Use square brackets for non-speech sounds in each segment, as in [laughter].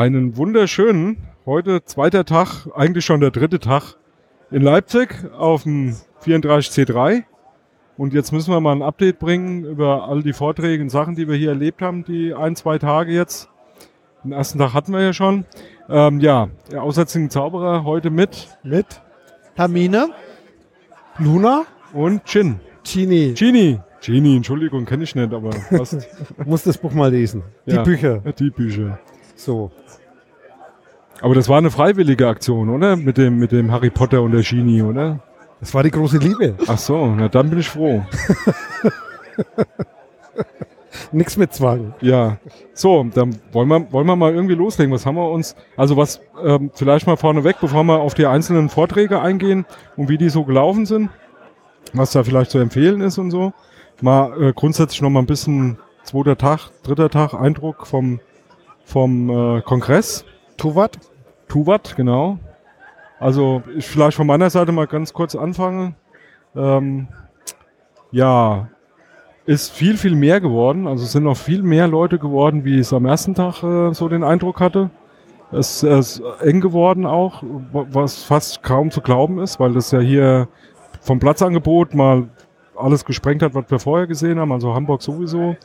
Einen wunderschönen, heute zweiter Tag, eigentlich schon der dritte Tag in Leipzig auf dem 34C3. Und jetzt müssen wir mal ein Update bringen über all die Vorträge und Sachen, die wir hier erlebt haben, die ein, zwei Tage jetzt. Den ersten Tag hatten wir ja schon. Ähm, ja, der aussätzigen Zauberer heute mit. Mit Hermine, Luna, Und Chin. Chini. Genie. Genie, Entschuldigung, kenne ich nicht, aber fast. [laughs] Muss das Buch mal lesen. Die Ja. Bücher. Die Bücher. So. Aber das war eine freiwillige Aktion, oder? Mit dem, mit dem Harry Potter und der Genie, oder? Das war die große Liebe. Ach so, na dann bin ich froh. [laughs] Nix mit Zwang. Ja. So, dann wollen wir, wollen wir mal irgendwie loslegen. Was haben wir uns, also was, ähm, vielleicht mal vorneweg, bevor wir auf die einzelnen Vorträge eingehen und wie die so gelaufen sind, was da vielleicht zu empfehlen ist und so. Mal äh, grundsätzlich noch mal ein bisschen zweiter Tag, dritter Tag Eindruck vom, vom äh, Kongress. Tuvat? Tuvat, genau. Also ich vielleicht von meiner Seite mal ganz kurz anfange. Ähm, ja, ist viel, viel mehr geworden. Also es sind noch viel mehr Leute geworden, wie es am ersten Tag äh, so den Eindruck hatte. Es ist eng geworden auch, wa- was fast kaum zu glauben ist, weil das ja hier vom Platzangebot mal alles gesprengt hat, was wir vorher gesehen haben. Also Hamburg sowieso,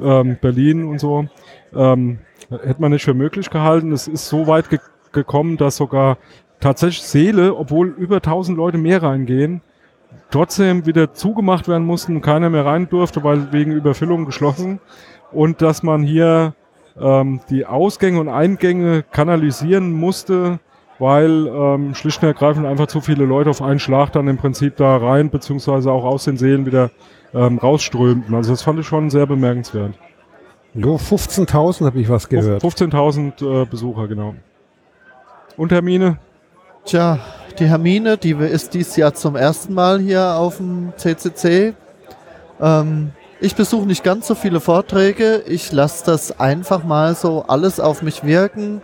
ähm, Berlin und so. Ähm, hätte man nicht für möglich gehalten. Es ist so weit ge gekommen, dass sogar tatsächlich Seele, obwohl über 1000 Leute mehr reingehen, trotzdem wieder zugemacht werden mussten, keiner mehr rein durfte, weil wegen Überfüllung geschlossen. Und dass man hier ähm, die Ausgänge und Eingänge kanalisieren musste, weil ähm, schlicht und ergreifend einfach zu viele Leute auf einen Schlag dann im Prinzip da rein, beziehungsweise auch aus den Seelen wieder ähm, rausströmten. Also das fand ich schon sehr bemerkenswert. Jo, 15.000 habe ich was gehört. 15.000 äh, Besucher, genau. Und Termine? tja, die Hermine, die ist dieses Jahr zum ersten Mal hier auf dem CCC. Ähm, ich besuche nicht ganz so viele Vorträge. Ich lasse das einfach mal so alles auf mich wirken.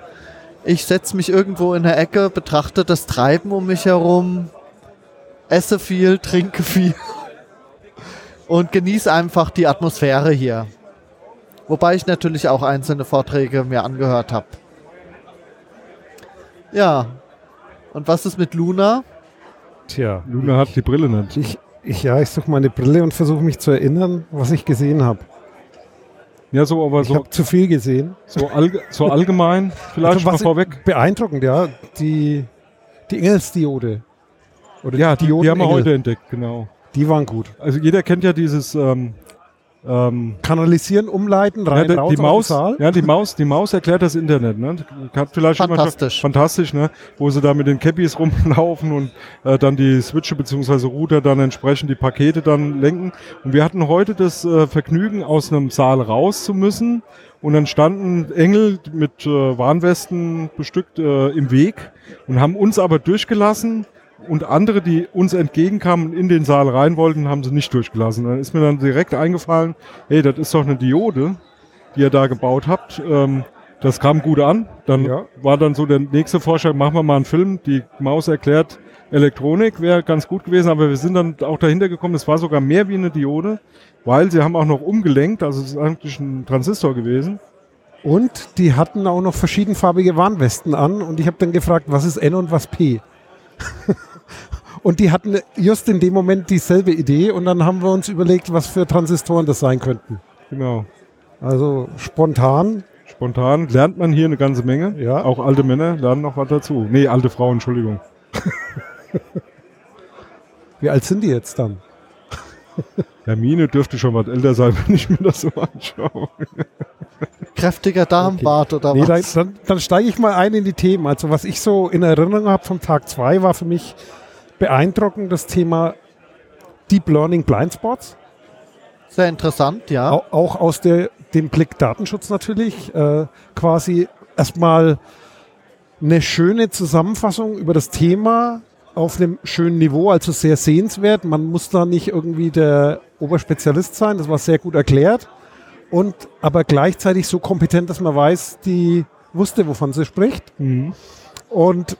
Ich setze mich irgendwo in der Ecke, betrachte das Treiben um mich herum, esse viel, trinke viel [laughs] und genieße einfach die Atmosphäre hier. Wobei ich natürlich auch einzelne Vorträge mir angehört habe. Ja. Und was ist mit Luna? Tja. Luna hat die Brille nicht. Ich, ich, ja, ich suche meine Brille und versuche mich zu erinnern, was ich gesehen habe. Ja, so, aber Ich so, habe zu viel gesehen. so, allge so allgemein, [laughs] vielleicht Also mal was- vorweg. Beeindruckend, ja. Die, die Engelsdiode. Oder Ja, die, die haben wir heute entdeckt, genau. Die waren gut. Also jeder kennt ja dieses ähm, ähm, Kanalisieren, umleiten, ja, rein, die, raus die Maus, ja, die Maus, die Maus erklärt das Internet, ne? Vielleicht Fantastisch. Schon, fantastisch, ne? Wo sie da mit den Cappies rumlaufen und äh, dann die Switche beziehungsweise Router dann entsprechend die Pakete dann lenken. Und wir hatten heute das äh, Vergnügen, aus einem Saal raus zu müssen. Und dann standen Engel mit äh, Warnwesten bestückt äh, im Weg und haben uns aber durchgelassen. Und andere, die uns entgegenkamen und in den Saal rein wollten, haben sie nicht durchgelassen. Dann ist mir dann direkt eingefallen, hey, das ist doch eine Diode, die ihr da gebaut habt. Ähm, das kam gut an. Dann Ja. war dann so der nächste Vorschlag, machen wir mal einen Film. Die Maus erklärt Elektronik, wäre ganz gut gewesen, aber wir sind dann auch dahinter gekommen, es war sogar mehr wie eine Diode, weil sie haben auch noch umgelenkt, also es ist eigentlich ein Transistor gewesen. Und die hatten auch noch verschiedenfarbige Warnwesten an und ich habe dann gefragt, was ist N und was P? Und die hatten just in dem Moment dieselbe Idee und dann haben wir uns überlegt, was für Transistoren das sein könnten. Genau. Also spontan, Spontan lernt man hier eine ganze Menge. Ja. Auch alte Männer lernen noch was dazu. Nee, alte Frauen, Entschuldigung. wie alt sind die jetzt dann? Hermine dürfte schon was älter sein, [laughs] wenn ich mir das so anschaue. Kräftiger Darmbart oder Nee, dann, was? dann, dann steige ich mal ein in die Themen. Also was ich so in Erinnerung habe vom Tag 2 war für mich beeindruckend das Thema Deep Learning Blindspots. Sehr interessant, ja. Au- Auch aus der, dem Blick Datenschutz natürlich. Äh, quasi erstmal eine schöne Zusammenfassung über das Thema auf einem schönen Niveau, also sehr sehenswert. Man muss da nicht irgendwie der Oberspezialist sein, das war sehr gut erklärt. Und aber gleichzeitig so kompetent, dass man weiß, die wusste, wovon sie spricht. Und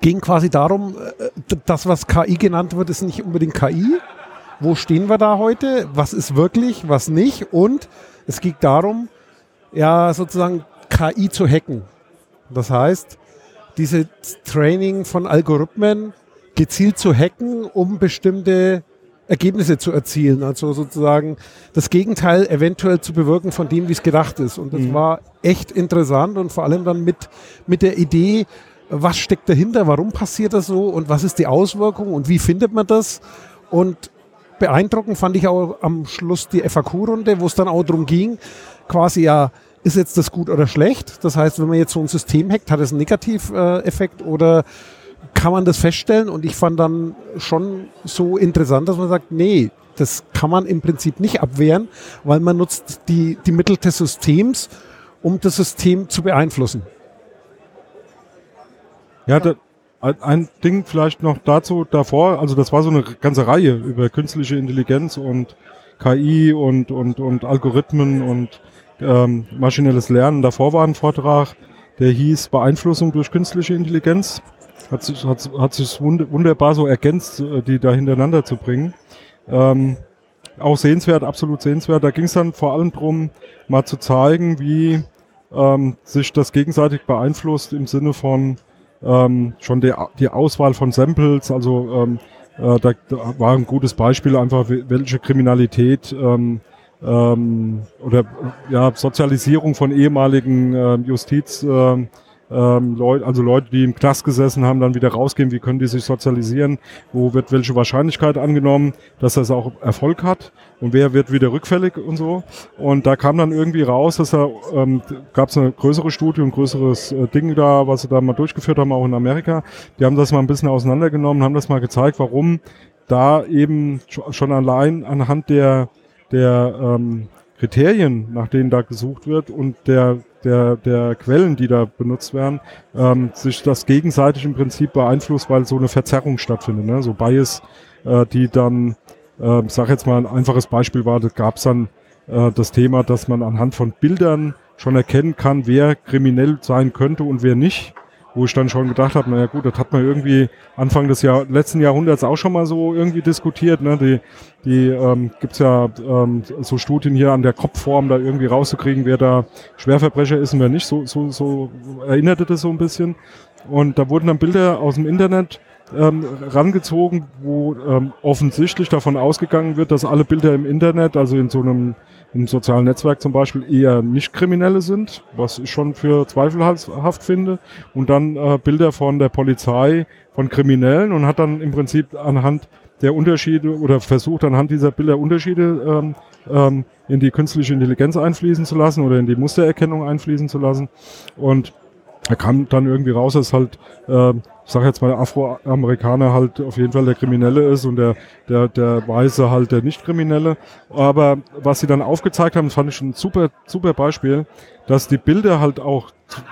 ging quasi darum, äh, das, was KI genannt wird, ist nicht unbedingt KI. Wo stehen wir da heute? Was ist wirklich, was nicht? Und es ging darum, ja, sozusagen KI zu hacken. Das heißt, diese Training von Algorithmen gezielt zu hacken, um bestimmte Ergebnisse zu erzielen. Also sozusagen das Gegenteil eventuell zu bewirken von dem, wie es gedacht ist. Und das mhm. war echt interessant und vor allem dann mit, mit der Idee, was steckt dahinter, warum passiert das so und was ist die Auswirkung und wie findet man das. Und beeindruckend fand ich auch am Schluss die FAQ-Runde, wo es dann auch darum ging, quasi ja, ist jetzt das gut oder schlecht? Das heißt, wenn man jetzt so ein System hackt, hat es einen Negativeffekt oder kann man das feststellen? Und ich fand dann schon so interessant, dass man sagt, nee, das kann man im Prinzip nicht abwehren, weil man nutzt die, die Mittel des Systems, um das System zu beeinflussen. Ja, da, ein Ding vielleicht noch dazu davor, also das war so eine ganze Reihe über künstliche Intelligenz und KI und, und, und Algorithmen und ähm, maschinelles Lernen. Davor war ein Vortrag, der hieß Beeinflussung durch künstliche Intelligenz. Hat sich, hat, hat sich wunderbar so ergänzt, äh, die da hintereinander zu bringen. Ähm, auch sehenswert, absolut sehenswert. Da ging es dann vor allem drum, mal zu zeigen, wie ähm, sich das gegenseitig beeinflusst im Sinne von ähm, schon die, die Auswahl von Samples, also ähm, äh, da, da war ein gutes Beispiel einfach, welche Kriminalität ähm, ähm, oder ja, Sozialisierung von ehemaligen äh, Justiz äh, ähm, Leute, also Leute, die im Knast gesessen haben, dann wieder rausgehen, wie können die sich sozialisieren, wo wird welche Wahrscheinlichkeit angenommen, dass das auch Erfolg hat und wer wird wieder rückfällig und so. Und da kam dann irgendwie raus, dass da ähm, gab es eine größere Studie und größeres äh, Ding da, was sie da mal durchgeführt haben, auch in Amerika. Die haben das mal ein bisschen auseinandergenommen, haben das mal gezeigt, warum da eben schon allein anhand der der ähm, Kriterien, nach denen da gesucht wird und der, der, der Quellen, die da benutzt werden, ähm, sich das gegenseitig im Prinzip beeinflusst, weil so eine Verzerrung stattfindet. Ne? So Bias, äh, die dann, äh, sag jetzt mal ein einfaches Beispiel war, da gab es dann äh, das Thema, dass man anhand von Bildern schon erkennen kann, wer kriminell sein könnte und wer nicht wo ich dann schon gedacht habe, naja gut, das hat man irgendwie Anfang des Jahr, letzten Jahrhunderts auch schon mal so irgendwie diskutiert. Ne? Die, die ähm, gibt ja ähm, so Studien hier an der Kopfform, da irgendwie rauszukriegen, wer da Schwerverbrecher ist und wer nicht. So, so, so erinnerte das so ein bisschen. Und da wurden dann Bilder aus dem Internet ähm, rangezogen, wo ähm, offensichtlich davon ausgegangen wird, dass alle Bilder im Internet, also in so einem im sozialen Netzwerk zum Beispiel eher nicht Kriminelle sind, was ich schon für zweifelhaft finde. Und dann äh, Bilder von der Polizei von Kriminellen und hat dann im Prinzip anhand der Unterschiede oder versucht anhand dieser Bilder Unterschiede ähm, ähm, in die künstliche Intelligenz einfließen zu lassen oder in die Mustererkennung einfließen zu lassen. Und er kam dann irgendwie raus, dass halt, äh, ich sage jetzt mal, der Afroamerikaner halt auf jeden Fall der Kriminelle ist und der, der, der Weiße halt der Nicht-Kriminelle. Aber was sie dann aufgezeigt haben, das fand ich ein super, super Beispiel, dass die Bilder halt auch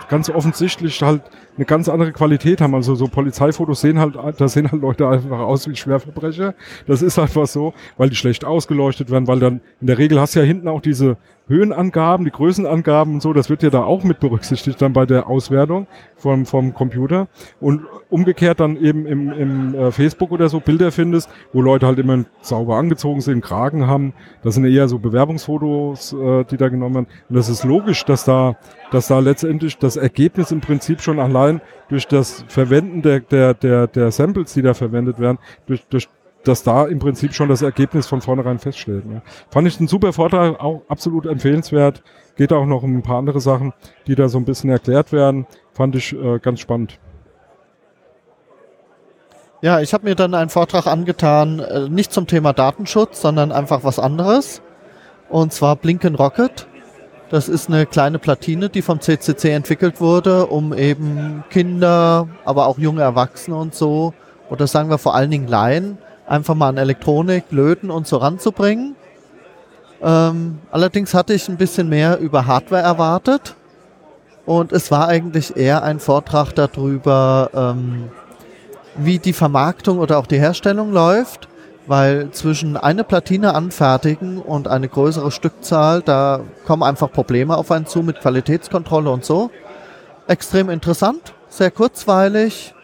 ganz offensichtlich halt eine ganz andere Qualität haben. Also so Polizeifotos sehen halt, da sehen halt Leute einfach aus wie Schwerverbrecher. Das ist einfach so, weil die schlecht ausgeleuchtet werden, weil dann in der Regel hast du ja hinten auch diese Höhenangaben, die Größenangaben und so, das wird ja da auch mit berücksichtigt dann bei der Auswertung vom, vom Computer. Und umgekehrt dann eben im, im äh, Facebook oder so Bilder findest, wo Leute halt immer sauber angezogen sind, Kragen haben. Das sind eher so Bewerbungsfotos, äh, die da genommen werden. Und das ist logisch, dass da, dass da letztendlich das Ergebnis im Prinzip schon allein durch das Verwenden der, der, der, der Samples, die da verwendet werden, durch, durch dass da im Prinzip schon das Ergebnis von vornherein feststeht. Ne? Fand ich einen super Vortrag, auch absolut empfehlenswert. Geht auch noch um ein paar andere Sachen, die da so ein bisschen erklärt werden. Fand ich äh, ganz spannend. Ja, ich habe mir dann einen Vortrag angetan, äh, nicht zum Thema Datenschutz, sondern einfach was anderes. Und zwar Blinken Rocket. Das ist eine kleine Platine, die vom CCC entwickelt wurde, um eben Kinder, aber auch junge Erwachsene und so, oder sagen wir vor allen Dingen Laien, einfach mal an Elektronik, Löten und so ranzubringen. Ähm, allerdings hatte ich ein bisschen mehr über Hardware erwartet und es war eigentlich eher ein Vortrag darüber, ähm, wie die Vermarktung oder auch die Herstellung läuft, weil zwischen eine Platine anfertigen und eine größere Stückzahl, da kommen einfach Probleme auf einen zu mit Qualitätskontrolle und so. Extrem interessant, sehr kurzweilig,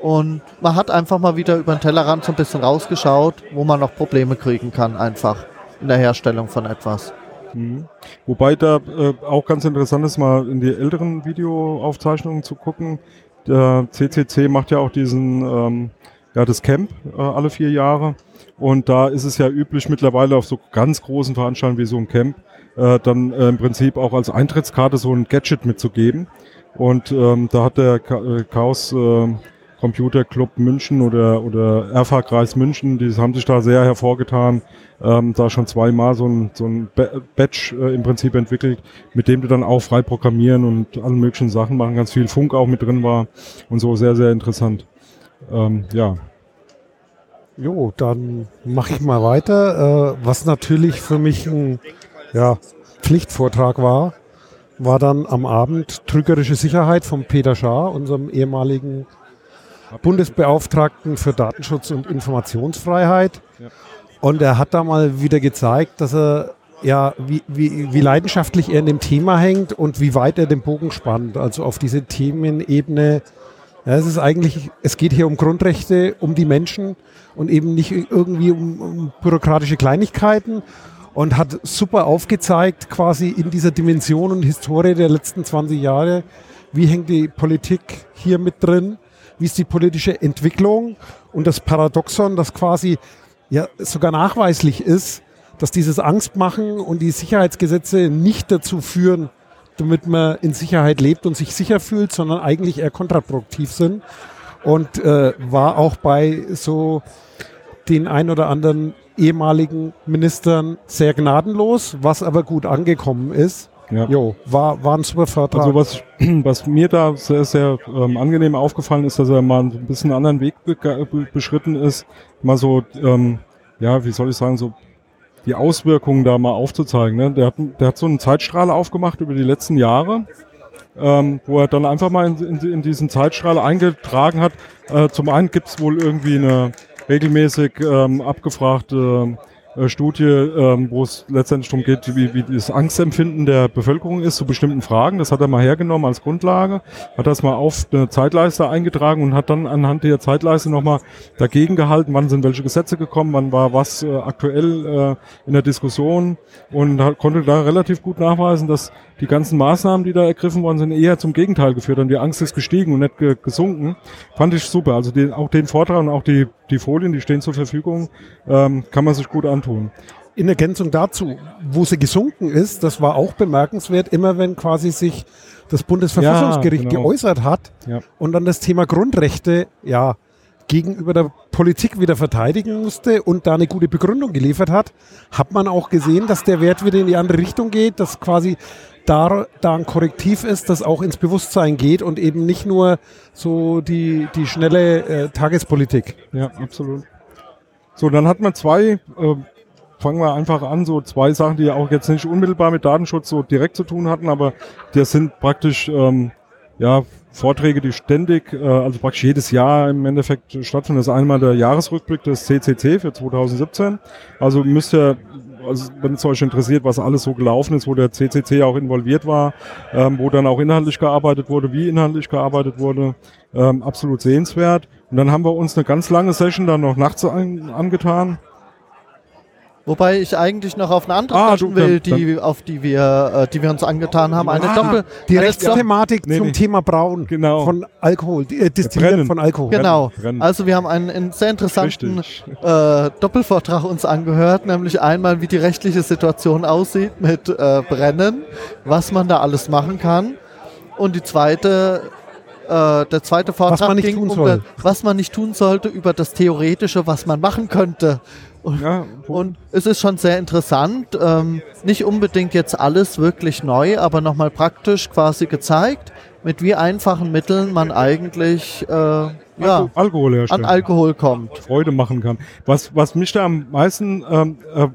und man hat einfach mal wieder über den Tellerrand so ein bisschen rausgeschaut, wo man noch Probleme kriegen kann, einfach in der Herstellung von etwas. Mhm. Wobei da äh, auch ganz interessant ist, mal in die älteren Videoaufzeichnungen zu gucken. Der CCC macht ja auch diesen, ähm, ja, das Camp äh, alle vier Jahre. Und da ist es ja üblich mittlerweile auf so ganz großen Veranstaltungen wie so ein Camp, äh, dann äh, im Prinzip auch als Eintrittskarte so ein Gadget mitzugeben. Und ähm, da hat der äh, Chaos äh, Computer Club München oder, oder RFA Kreis München, die haben sich da sehr hervorgetan, ähm, da schon zweimal so ein, so ein Badge äh, im Prinzip entwickelt, mit dem du dann auch frei programmieren und alle möglichen Sachen machen, ganz viel Funk auch mit drin war und so sehr, sehr interessant. Ähm, ja. Jo, dann mache ich mal weiter. Äh, was natürlich für mich ein ja, Pflichtvortrag war, war dann am Abend trügerische Sicherheit von Peter Schaar, unserem ehemaligen Bundesbeauftragten für Datenschutz und Informationsfreiheit. Und er hat da mal wieder gezeigt, dass er ja, wie, wie, wie leidenschaftlich er in dem Thema hängt und wie weit er den Bogen spannt. Also auf diese Themenebene. Ja, es ist eigentlich, es geht hier um Grundrechte, um die Menschen und eben nicht irgendwie um, um bürokratische Kleinigkeiten und hat super aufgezeigt, quasi in dieser Dimension und Historie der letzten 20 Jahre, wie hängt die Politik hier mit drin wie ist die politische Entwicklung und das Paradoxon, das quasi ja sogar nachweislich ist, dass dieses Angstmachen und die Sicherheitsgesetze nicht dazu führen, damit man in Sicherheit lebt und sich sicher fühlt, sondern eigentlich eher kontraproduktiv sind. Und äh, war auch bei so den ein oder anderen ehemaligen Ministern sehr gnadenlos, was aber gut angekommen ist. Ja. Jo, war, war ein super Vertrag. Also was, [clears throat] was mir da sehr, sehr ähm, angenehm aufgefallen ist, dass er mal ein bisschen einen anderen Weg be beschritten ist, mal so, ähm, ja, wie soll ich sagen, so die Auswirkungen da mal aufzuzeigen. Ne? Der, hat, der hat so einen Zeitstrahl aufgemacht über die letzten Jahre, ähm, wo er dann einfach mal in, in, in diesen Zeitstrahl eingetragen hat. Äh, zum einen gibt es wohl irgendwie eine regelmäßig ähm, abgefragte äh, Studie, ähm, wo es letztendlich darum geht, wie, wie das Angstempfinden der Bevölkerung ist zu bestimmten Fragen. Das hat er mal hergenommen als Grundlage, hat das mal auf eine Zeitleiste eingetragen und hat dann anhand der Zeitleiste nochmal dagegen gehalten, wann sind welche Gesetze gekommen, wann war was äh, aktuell äh, in der Diskussion und hat, konnte da relativ gut nachweisen, dass die ganzen Maßnahmen, die da ergriffen worden sind, eher zum Gegenteil geführt haben. Die Angst ist gestiegen und nicht ge gesunken. Fand ich super. Also den, auch den Vortrag und auch die, die Folien, die stehen zur Verfügung, ähm, kann man sich gut antun. In Ergänzung dazu, wo sie gesunken ist, das war auch bemerkenswert, immer wenn quasi sich das Bundesverfassungsgericht ja, genau. geäußert hat ja. und dann das Thema Grundrechte, ja, gegenüber der Politik wieder verteidigen musste und da eine gute Begründung geliefert hat, hat man auch gesehen, dass der Wert wieder in die andere Richtung geht, dass quasi da, da ein Korrektiv ist, das auch ins Bewusstsein geht und eben nicht nur so die, die schnelle äh, Tagespolitik. Ja, absolut. So, dann hat man zwei, äh, fangen wir einfach an, so zwei Sachen, die auch jetzt nicht unmittelbar mit Datenschutz so direkt zu tun hatten, aber das sind praktisch ähm, ja, Vorträge, die ständig, äh, also praktisch jedes Jahr im Endeffekt stattfinden. Das ist einmal der Jahresrückblick des CCC für 2017. Also müsst ihr also wenn es euch interessiert, was alles so gelaufen ist, wo der CCC auch involviert war, ähm, wo dann auch inhaltlich gearbeitet wurde, wie inhaltlich gearbeitet wurde, ähm, absolut sehenswert. Und dann haben wir uns eine ganz lange Session dann noch nachts an, angetan. Wobei ich eigentlich noch auf eine andere ah, du, will, die, dann, auf die wir, äh, die wir uns angetan haben. Eine ah, Doppel. Die Rechtsthematik nee, zum nee. Thema Braun genau. von Alkohol, äh, Destillieren von Alkohol. Genau. Brennen. Also wir haben einen, einen sehr interessanten äh, Doppelvortrag uns angehört, nämlich einmal, wie die rechtliche Situation aussieht mit äh, Brennen, was man da alles machen kann. Und die zweite äh, der zweite Vortrag ging um, das, was man nicht tun sollte, über das Theoretische, was man machen könnte. Und, ja, und es ist schon sehr interessant. Ähm, nicht unbedingt jetzt alles wirklich neu, aber nochmal praktisch quasi gezeigt, mit wie einfachen Mitteln man eigentlich äh, ja, Alkohol an Alkohol kommt. Freude machen kann. Was, was mich da am meisten, ähm, äh,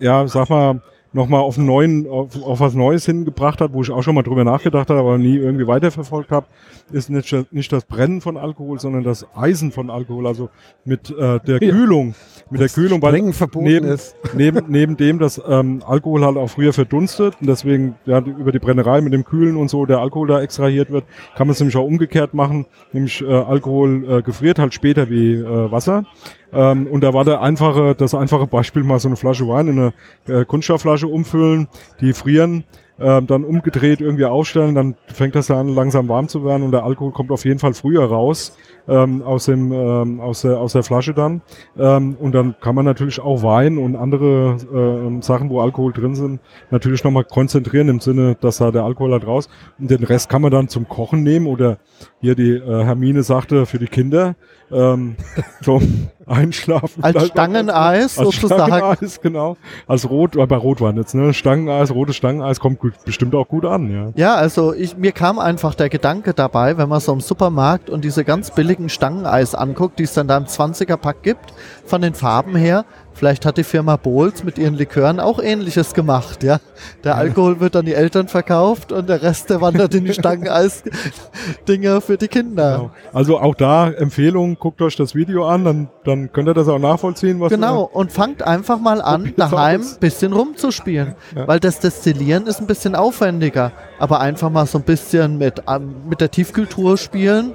ja, sag mal, nochmal auf, neuen, auf, auf was Neues hingebracht hat, wo ich auch schon mal drüber nachgedacht habe, aber nie irgendwie weiterverfolgt habe, ist nicht, nicht das Brennen von Alkohol, sondern das Eisen von Alkohol, also mit äh, der [laughs] ja. Kühlung. Mit der Kühlung, weil neben, ist. [laughs] neben, neben dem, dass ähm, Alkohol halt auch früher verdunstet und deswegen ja, über die Brennerei mit dem Kühlen und so der Alkohol da extrahiert wird, kann man es nämlich auch umgekehrt machen, nämlich äh, Alkohol äh, gefriert halt später wie äh, Wasser. Ähm, und da war der einfache, das einfache Beispiel mal so eine Flasche Wein in eine äh, Kunststoffflasche Flasche umfüllen, die frieren, äh, dann umgedreht irgendwie aufstellen, dann fängt das an langsam warm zu werden und der Alkohol kommt auf jeden Fall früher raus ähm, aus dem ähm, aus der aus der Flasche dann. Ähm, und dann kann man natürlich auch Wein und andere äh, Sachen, wo Alkohol drin sind, natürlich nochmal konzentrieren im Sinne, dass da der Alkohol halt raus. Und den Rest kann man dann zum Kochen nehmen oder hier die äh, Hermine sagte für die Kinder ähm, zum Einschlafen. Als auch Stangeneis als sozusagen. Stangeneis, genau. Als Rot, äh, bei Rotwein jetzt, ne? Stangeneis, rotes Stangeneis kommt gut, bestimmt auch gut an, ja. Ja, also ich, mir kam einfach der Gedanke dabei, wenn man so im Supermarkt und diese ganz billigen Stangeneis anguckt, die es dann da im 20er-Pack gibt, von den Farben her, vielleicht hat die Firma Bohls mit ihren Likören auch ähnliches gemacht, ja. Der Alkohol wird an die Eltern verkauft und der Rest, der wandert in die [laughs] Stangeneis-Dinger für die Kinder. Genau. Also auch da Empfehlung, guckt euch das Video an, dann, dann könnt ihr das auch nachvollziehen, was Genau, und fangt einfach mal an, daheim ein bisschen rumzuspielen. Ja. Weil das Destillieren ist ein bisschen aufwendiger. Aber einfach mal so ein bisschen mit, ähm, mit der Tiefkühltruhe spielen.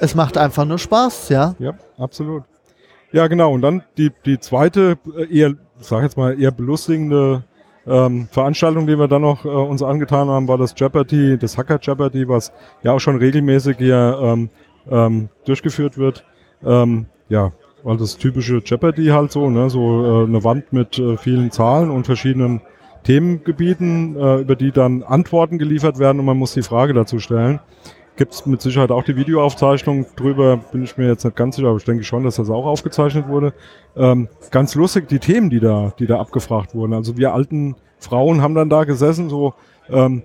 Es macht einfach nur Spaß, ja. Ja, absolut. Ja, genau. Und dann die, die zweite, äh, eher, sag jetzt mal, eher belustigende ähm, Veranstaltung, die wir dann noch äh, uns angetan haben, war das Jeopardy, das Hacker Jeopardy, was ja auch schon regelmäßig hier ähm, ähm, durchgeführt wird. Ähm, ja, weil das typische Jeopardy halt so, ne, so äh, eine Wand mit äh, vielen Zahlen und verschiedenen Themengebieten, äh, über die dann Antworten geliefert werden und man muss die Frage dazu stellen. Gibt es mit Sicherheit auch die Videoaufzeichnung drüber, bin ich mir jetzt nicht ganz sicher, aber ich denke schon, dass das auch aufgezeichnet wurde. Ähm, ganz lustig, die Themen, die da, die da abgefragt wurden. Also wir alten Frauen haben dann da gesessen, so ähm,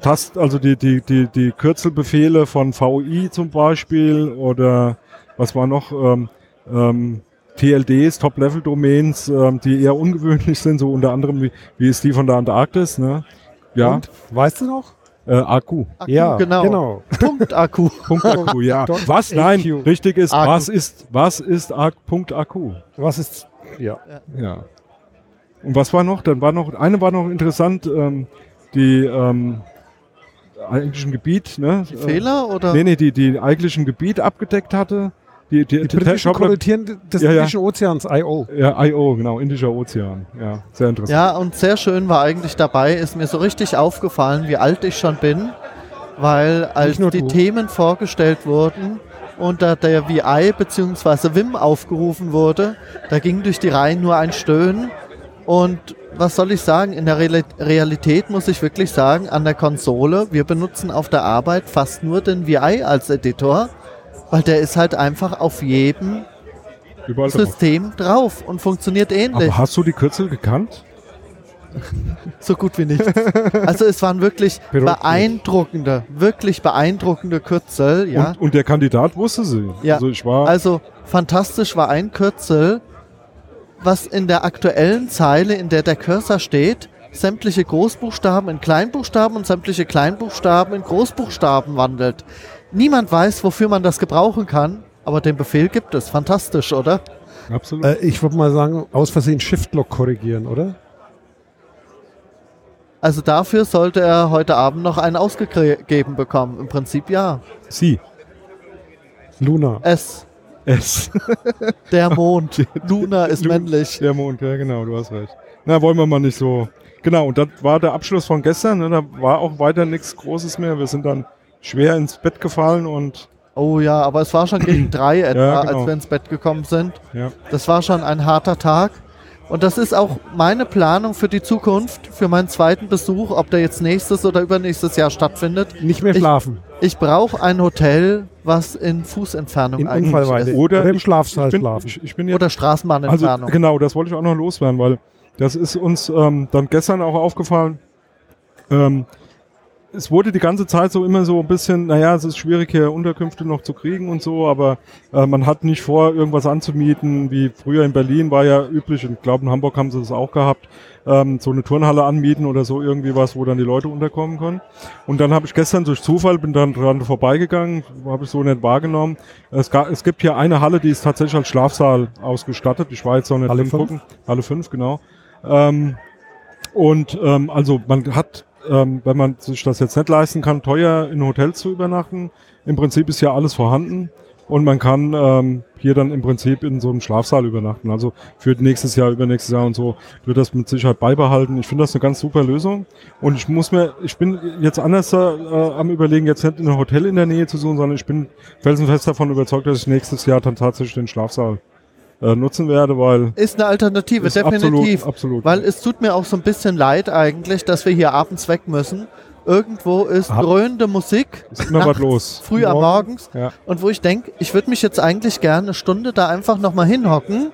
Tast, also die, die, die, die Kürzelbefehle von VI zum Beispiel oder was war noch, ähm, ähm, TLDs, Top-Level-Domains, ähm, die eher ungewöhnlich sind, so unter anderem wie, wie ist die von der Antarktis, ne? Ja, Und, weißt du noch? Äh, AQ. Akku, ja, genau. genau. [laughs] Punkt Akku. Punkt Akku, ja. [laughs] Was? Nein, AQ. richtig ist, Akku. was ist, was ist A Punkt Akku? Was ist, ja. Ja. Und was war noch? Dann war noch, eine war noch interessant, ähm, die, ähm, eigentlichen Gebiet, ne? Die Fehler oder? Nee, nee, die, die eigentlichen Gebiet abgedeckt hatte. Die, die, Die britischen Kolonien des Ja, ja. Indischen Ozeans, I.O. Ja, IO, genau, Indischer Ozean. Ja, sehr interessant. Ja, und sehr schön war eigentlich dabei, ist mir so richtig aufgefallen, wie alt ich schon bin, weil als nur die du. Themen vorgestellt wurden und da der VI bzw. Wim aufgerufen wurde, da ging durch die Reihen nur ein Stöhnen und was soll ich sagen, in der Reali- Realität muss ich wirklich sagen, an der Konsole, wir benutzen auf der Arbeit fast nur den VI als Editor, weil der ist halt einfach auf jedem Überall. System drauf und funktioniert ähnlich. Aber hast du die Kürzel gekannt? [laughs] So gut wie nichts. Also es waren wirklich [laughs] beeindruckende, wirklich beeindruckende Kürzel, ja. Und, und der Kandidat wusste sie. Ja. Also ich war. Also fantastisch war ein Kürzel, was in der aktuellen Zeile, in der der Cursor steht, sämtliche Großbuchstaben in Kleinbuchstaben und sämtliche Kleinbuchstaben in Großbuchstaben wandelt. Niemand weiß, wofür man das gebrauchen kann, aber den Befehl gibt es. Fantastisch, oder? absolut. Äh, ich würde mal sagen, aus Versehen Shift-Lock korrigieren, oder? Also dafür sollte er heute Abend noch einen ausgegeben bekommen. Im Prinzip ja. sie. Luna. Es, Es. [laughs] der Mond. [laughs] Luna ist Lu- männlich. Der Mond, ja genau, du hast recht. Na, wollen wir mal nicht so. Genau, und das war der Abschluss von gestern. Ne? Da war auch weiter nichts Großes mehr. Wir sind dann schwer ins Bett gefallen und Oh ja, aber es war schon gegen [clears throat] drei etwa, Ja, genau. als wir ins Bett gekommen sind. ja. Das war schon ein harter Tag. Und das ist auch meine Planung für die Zukunft, für meinen zweiten Besuch, ob der jetzt nächstes oder übernächstes Jahr stattfindet. Nicht mehr Ich- schlafen. Ich brauche ein Hotel, was in Fußentfernung In eigentlich ist. Oder Oder im ich- Schlafsaal ich bin, schlafen. ich, ich bin jetzt Oder Also Straßenbahnentfernung. genau, das wollte ich auch noch loswerden, weil das ist uns ähm, dann gestern auch aufgefallen. Ähm, es wurde die ganze Zeit so immer so ein bisschen, naja, es ist schwierig hier Unterkünfte noch zu kriegen und so, aber äh, man hat nicht vor, irgendwas anzumieten, wie früher in Berlin war ja üblich, und ich glaube in Hamburg haben sie das auch gehabt, ähm, so eine Turnhalle anmieten oder so irgendwie was, wo dann die Leute unterkommen können. Und dann habe ich gestern durch Zufall, bin dann dran vorbeigegangen, habe ich so nicht wahrgenommen. Es, ga, es gibt hier eine Halle, die ist tatsächlich als Schlafsaal ausgestattet. Ich war jetzt noch nicht Halle fünf? gucken. Halle 5, genau. Ähm, und ähm, also man hat, ähm, wenn man sich das jetzt nicht leisten kann, teuer in Hotels zu übernachten. Im Prinzip ist ja alles vorhanden. und man kann ähm, hier dann im Prinzip in so einem Schlafsaal übernachten. Also für nächstes Jahr, übernächstes Jahr und so wird das mit Sicherheit beibehalten. Ich finde das eine ganz super Lösung und ich muss mir, ich bin jetzt anders äh, am überlegen, jetzt nicht ein Hotel in der Nähe zu suchen, sondern ich bin felsenfest davon überzeugt, dass ich nächstes Jahr dann tatsächlich den Schlafsaal äh, nutzen werde, weil Ist eine Alternative, ist definitiv. absolut, absolut. Weil es tut mir auch so ein bisschen leid eigentlich, dass wir hier abends weg müssen. Irgendwo ist Ab- dröhnende Musik. ist immer was nachts, los. Früh am Morgen. Morgens. Ja. Und wo ich denke, ich würde mich jetzt eigentlich gerne eine Stunde da einfach nochmal hinhocken.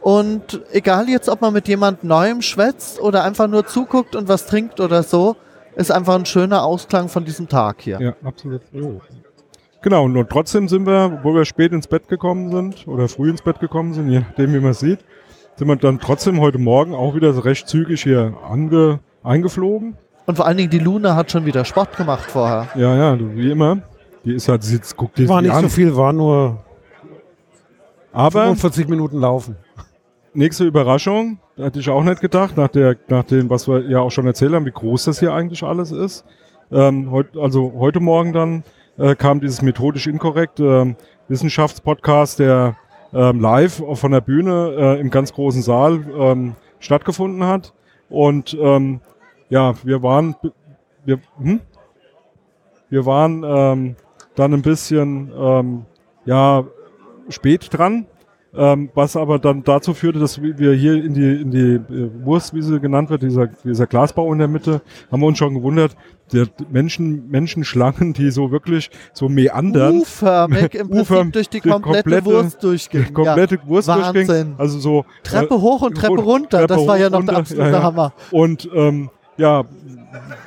Und egal jetzt, ob man mit jemand Neuem schwätzt oder einfach nur zuguckt und was trinkt oder so, ist einfach ein schöner Ausklang von diesem Tag hier. Ja, absolut. Genau, und nur trotzdem sind wir, obwohl wir spät ins Bett gekommen sind oder früh ins Bett gekommen sind, je nachdem, wie man es sieht, sind wir dann trotzdem heute Morgen auch wieder so recht zügig hier ange, eingeflogen. Und vor allen Dingen die Luna hat schon wieder Sport gemacht vorher. Ja, ja, wie immer. Die ist halt, sie guckt die War nicht an. so viel, war nur Aber 45 Minuten laufen. nächste Überraschung, hätte ich auch nicht gedacht, nach, der, nach dem, was wir ja auch schon erzählt haben, wie groß das hier eigentlich alles ist. Ähm, heut, also heute Morgen dann äh, kam dieses methodisch inkorrekt ähm, Wissenschaftspodcast, der ähm, live von der Bühne äh, im ganz großen Saal ähm, stattgefunden hat. Und ähm, ja, wir waren, wir, hm? wir waren ähm, dann ein bisschen ähm, ja, spät dran, ähm, was aber dann dazu führte, dass wir hier in die, in die äh, Wurst, wie sie genannt wird, dieser, dieser Glasbau in der Mitte, haben wir uns schon gewundert, der Menschen, Menschenschlangen, die so wirklich so meandern, U-förmig im [laughs] Prinzip U-förmig, durch die komplette, komplette- Wurst durchging. komplette Wurst Wahnsinn. durchging. Also so Treppe äh, hoch und Treppe runter. Treppe das war ja noch runter, der absolute ja, ja. Hammer. Und ähm, ja,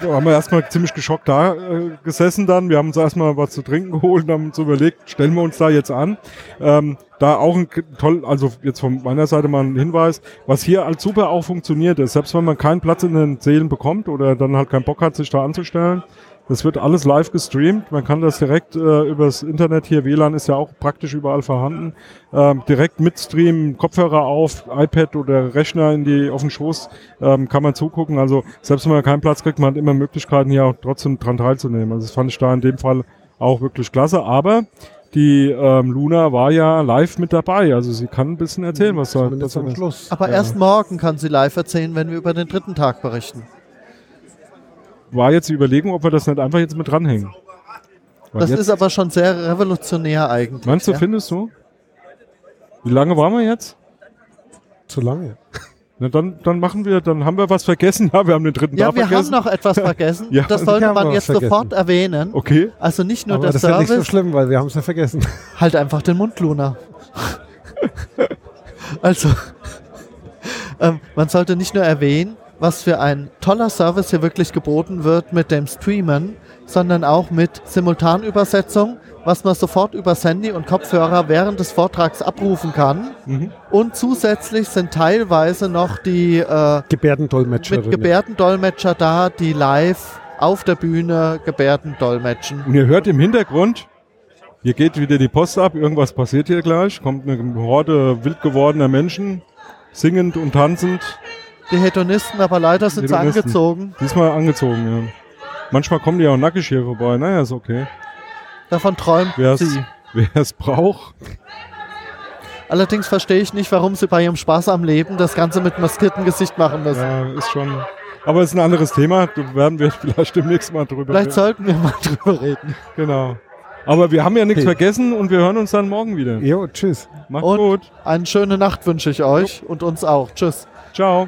da haben wir erstmal ziemlich geschockt da äh, gesessen dann. Wir haben uns erstmal was zu trinken geholt und haben uns überlegt, stellen wir uns da jetzt an. Ähm, da auch ein toll, also jetzt von meiner Seite mal ein Hinweis, was hier als super auch funktioniert ist, selbst wenn man keinen Platz in den Sälen bekommt oder dann halt keinen Bock hat, sich da anzustellen, das wird alles live gestreamt. Man kann das direkt äh, übers Internet hier, WLAN ist ja auch praktisch überall vorhanden, ähm, direkt mitstreamen, Kopfhörer auf, iPad oder Rechner in die auf den Schoß, ähm, kann man zugucken. Also selbst wenn man keinen Platz kriegt, man hat immer Möglichkeiten hier auch trotzdem dran teilzunehmen. Also das fand ich da in dem Fall auch wirklich klasse. Aber die ähm, Luna war ja live mit dabei, also sie kann ein bisschen erzählen, was da da ist. Aber Ja. erst morgen kann sie live erzählen, wenn wir über den dritten Tag berichten. War jetzt die Überlegung, ob wir das nicht einfach jetzt mit dranhängen. Weil Das jetzt, ist aber schon sehr revolutionär eigentlich. meinst du, ja? findest du? Wie lange waren wir jetzt? Zu lange. Na dann, dann machen wir, dann haben wir was vergessen. [laughs] Ja, wir haben den dritten Ja, Tag wir haben vergessen. noch etwas [laughs] vergessen. Ja, das wir sollte man jetzt vergessen. sofort erwähnen. Okay. Also nicht nur Aber der das ist ja nicht so Service, schlimm, weil wir haben es ja vergessen. [laughs] halt einfach den Mund, Luna. also, ähm, man sollte nicht nur erwähnen, was für ein toller Service hier wirklich geboten wird mit dem Streamen, sondern auch mit Simultanübersetzung, was man sofort über Handy und Kopfhörer während des Vortrags abrufen kann. Mhm. Und zusätzlich sind teilweise noch die äh, Gebärdendolmetscherin. mit Gebärdendolmetscher da, die live auf der Bühne Gebärden dolmetschen. Und ihr hört im Hintergrund, hier geht wieder die Post ab, irgendwas passiert hier gleich, kommt eine Horde wild gewordener Menschen, singend und tanzend, Die Hedonisten, aber leider sind sie Hedonisten. angezogen. diesmal angezogen, ja. Manchmal kommen die auch nackig hier vorbei, naja, ist okay. Davon träumt Wer es sie. wer es braucht, Allerdings verstehe ich nicht, warum sie bei ihrem Spaß am Leben das Ganze mit maskiertem Gesicht machen müssen. ja, ist schon, aber ist ein anderes Thema, da werden wir [laughs] vielleicht demnächst mal drüber Vielleicht reden. sollten wir mal [laughs] drüber reden. Genau. Aber wir haben ja nichts Okay. vergessen und wir hören uns dann morgen wieder. Jo, tschüss. Macht's Und- gut. Eine schöne Nacht wünsche ich euch und uns auch. Tschüss. Ciao.